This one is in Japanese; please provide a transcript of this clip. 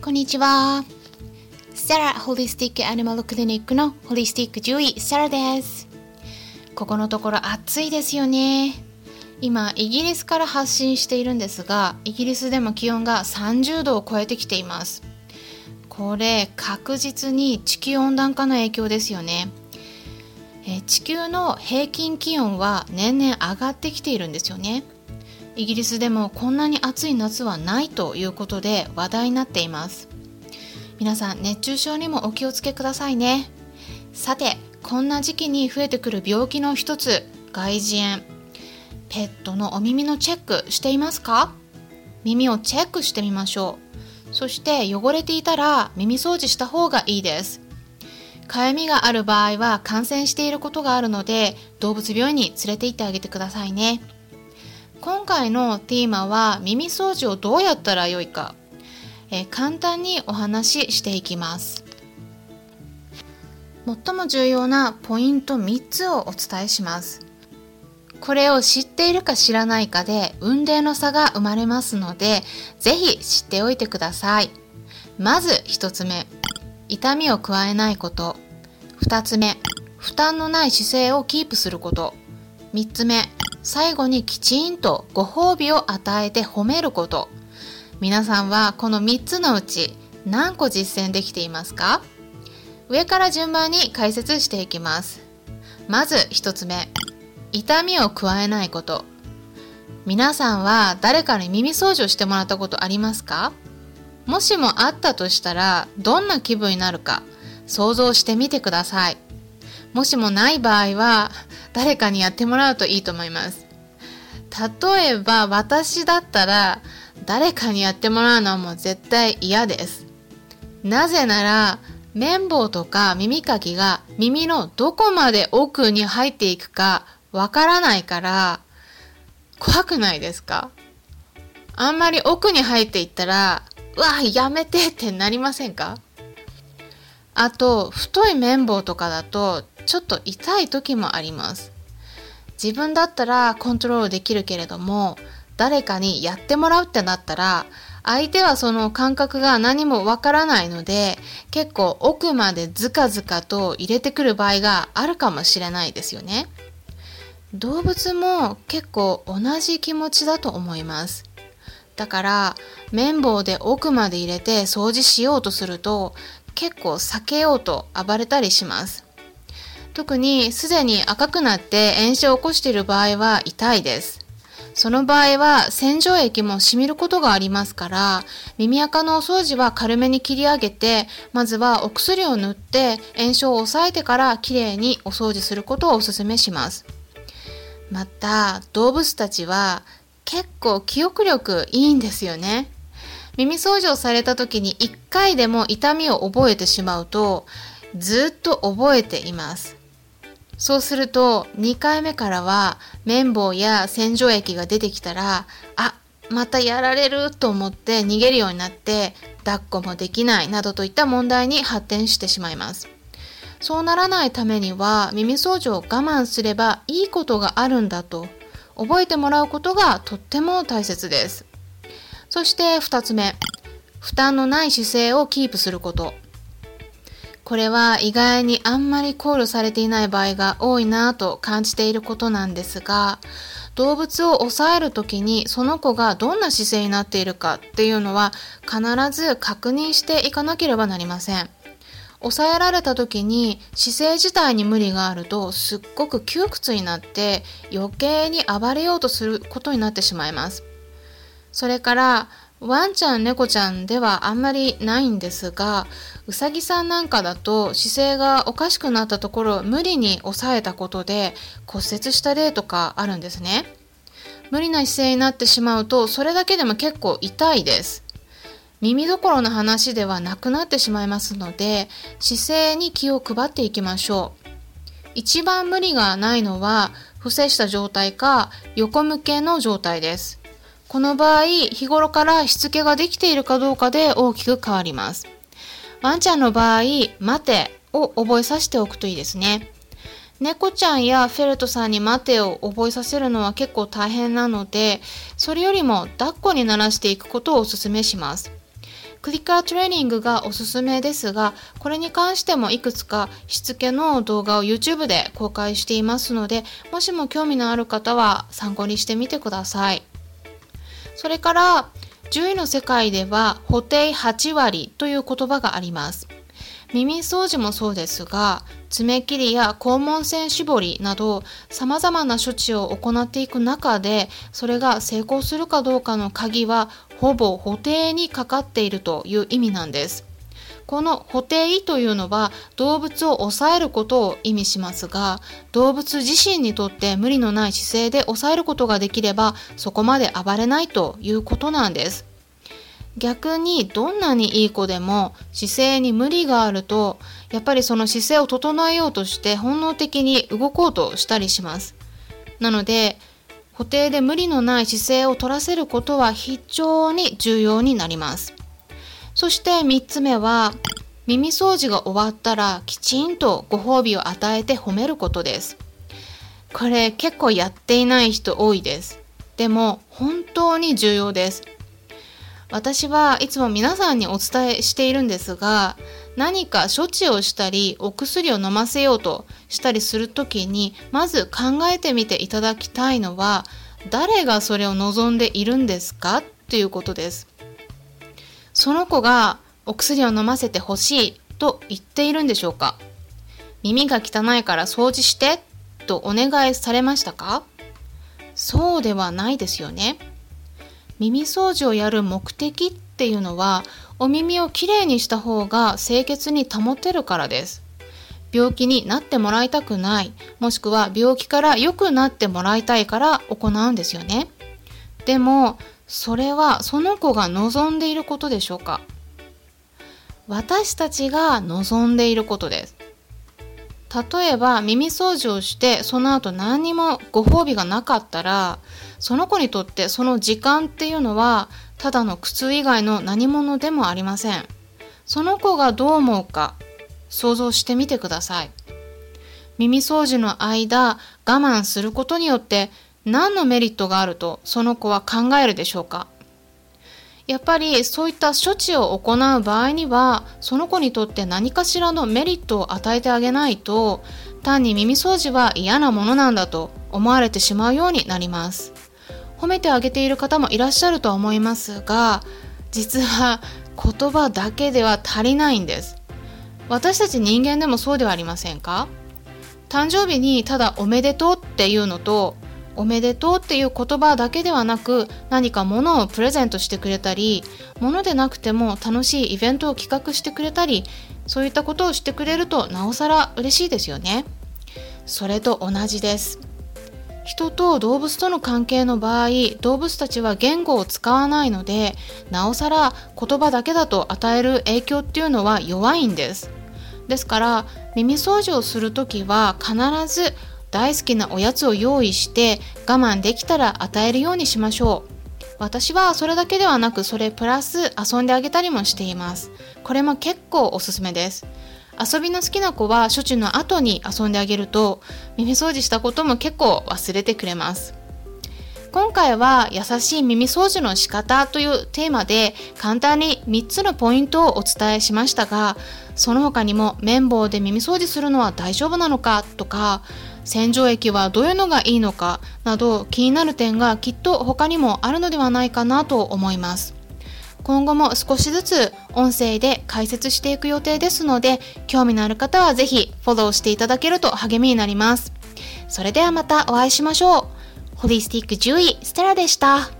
こんにちは。サラホリスティックアニマルクリニックのホリスティック獣医サラです。ここのところ暑いですよね。今、イギリスから発信しているんですが、イギリスでも気温が30度を超えてきています。これ、確実に地球温暖化の影響ですよね。え地球の平均気温は年々上がってきているんですよね。イギリスでもこんなに暑い夏はないということで話題になっています。皆さん熱中症にもお気をつけくださいね。さてこんな時期に増えてくる病気の一つ外耳炎。ペットのお耳のチェックしていますか？耳をチェックしてみましょう。そして汚れていたら耳掃除した方がいいです。かゆみがある場合は感染していることがあるので動物病院に連れて行ってあげてくださいね。今回のテーマは耳掃除をどうやったらよいか、えー、簡単にお話ししていきます。最も重要なポイント3つをお伝えします。これを知っているか知らないかで運命の差が生まれますのでぜひ知っておいてください。まず1つ目。痛みを加えないこと。2つ目。負担のない姿勢をキープすること。3つ目。最後にきちんとご褒美を与えて褒めること。皆さんはこの3つのうち何個実践できていますか？上から順番に解説していきます。まず1つ目痛みを加えないこと。皆さんは誰かに耳掃除をしてもらったことありますか？もしもあったとしたらどんな気分になるか想像してみてください。もしもない場合は誰かにやってもらうといいと思います。例えば私だったら誰かにやってもらうのはもう絶対嫌です。なぜなら綿棒とか耳かきが耳のどこまで奥に入っていくかわからないから怖くないですか？あんまり奥に入っていったらうわやめてってなりませんか？あと太い綿棒とかだとちょっと痛い時もあります。自分だったらコントロールできるけれども、誰かにやってもらうってなったら、相手はその感覚が何もわからないので、結構奥までズカズカと入れてくる場合があるかもしれないですよね。動物も結構同じ気持ちだと思います。だから綿棒で奥まで入れて掃除しようとすると結構避けようと暴れたりします。特にすでに赤くなって炎症を起こしている場合は痛いです。その場合は洗浄液も染みることがありますから、耳垢のお掃除は軽めに切り上げて、まずはお薬を塗って炎症を抑えてからきれいにお掃除することをお勧めします。また、動物たちは結構記憶力いいんですよね。耳掃除をされた時に1回でも痛みを覚えてしまうと、ずっと覚えています。そうすると2回目からは綿棒や洗浄液が出てきたらあまたやられると思って逃げるようになって抱っこもできないなどといった問題に発展してしまいますそうならないためには耳掃除を我慢すればいいことがあるんだと覚えてもらうことがとっても大切ですそして2つ目負担のない姿勢をキープすることこれは意外にあんまり考慮されていない場合が多いなぁと感じていることなんですが、動物を抑える時にその子がどんな姿勢になっているかっていうのは必ず確認していかなければなりません。抑えられた時に姿勢自体に無理があるとすっごく窮屈になって余計に暴れようとすることになってしまいます。それからワンちゃん、猫ちゃんではあんまりないんですが、うさぎさんなんかだと姿勢がおかしくなったところを無理に抑えたことで骨折した例とかあるんですね。無理な姿勢になってしまうとそれだけでも結構痛いです。耳どころの話ではなくなってしまいますので姿勢に気を配っていきましょう。一番無理がないのは伏せした状態か横向けの状態です。この場合、日頃からしつけができているかどうかで大きく変わります。ワンちゃんの場合、待てを覚えさせておくといいですね。猫ちゃんやフェルトさんに待てを覚えさせるのは結構大変なので、それよりも抱っこにならしていくことをお勧めします。クリッカートレーニングがおすすめですが、これに関してもいくつかしつけの動画を YouTube で公開していますので、もしも興味のある方は参考にしてみてください。それから、獣医の世界では、補定8割という言葉があります。耳掃除もそうですが爪切りや肛門腺絞りなど様々な処置を行っていく中でそれが成功するかどうかの鍵はほぼ補定にかかっているという意味なんですこの補定というのは動物を抑えることを意味しますが動物自身にとって無理のない姿勢で抑えることができればそこまで暴れないということなんです。逆にどんなにいい子でも姿勢に無理があるとやっぱりその姿勢を整えようとして本能的に動こうとしたりします。なので固定で無理のない姿勢を取らせることは非常に重要になります。そして3つ目は耳掃除が終わったらきちんとご褒美を与えて褒めることです。これ結構やっていない人多いです。でも本当に重要です。私はいつも皆さんにお伝えしているんですが何か処置をしたりお薬を飲ませようとしたりする時にまず考えてみていただきたいのは誰がそれを望んでいるんですか？っていうことです。その子がお薬を飲ませてほしいと言っているんでしょうか？耳が汚いから掃除してとお願いされましたか？そうではないですよね。耳掃除をやる目的っていうのはお耳をきれいにした方が清潔に保てるからです。病気になってもらいたくないもしくは病気から良くなってもらいたいから行うんですよね。でもそれはその子が望んでいることでしょうか？私たちが望んでいることです。例えば耳掃除をしてその後何にもご褒美がなかったらその子にとってその時間っていうのはただの苦痛以外の何者でもありません。その子がどう思うか想像してみてください。耳掃除の間我慢することによって何のメリットがあるとその子は考えるでしょうか？やっぱりそういった処置を行う場合にはその子にとって何かしらのメリットを与えてあげないと単に耳掃除は嫌なものなんだと思われてしまうようになります。褒めてあげている方もいらっしゃるとは思いますが実は言葉だけでは足りないんです。私たち人間でもそうではありませんか？誕生日にただおめでとうっていうのとおめでとうっていう言葉だけではなく何か物をプレゼントしてくれたり物でなくても楽しいイベントを企画してくれたりそういったことをしてくれるとなおさら嬉しいですよね。それと同じです。人と動物との関係の場合動物たちは言語を使わないのでなおさら言葉だけだと与える影響っていうのは弱いんです。ですから耳掃除をする時は必ず大好きなおやつを用意して我慢できたら与えるようにしましょう。私はそれだけではなくそれプラス遊んであげたりもしています。これも結構おすすめです。遊びの好きな子は処置の後に遊んであげると耳掃除したことも結構忘れてくれます。今回は優しい耳掃除の仕方というテーマで簡単に3つのポイントをお伝えしましたがその他にも綿棒で耳掃除するのは大丈夫なのかとか洗浄液はどういうのがいいのかなど気になる点がきっと他にもあるのではないかなと思います今後も少しずつ音声で解説していく予定ですので、興味のある方はぜひフォローしていただけると励みになります。それではまたお会いしましょう。ホリスティック獣医、ステラでした。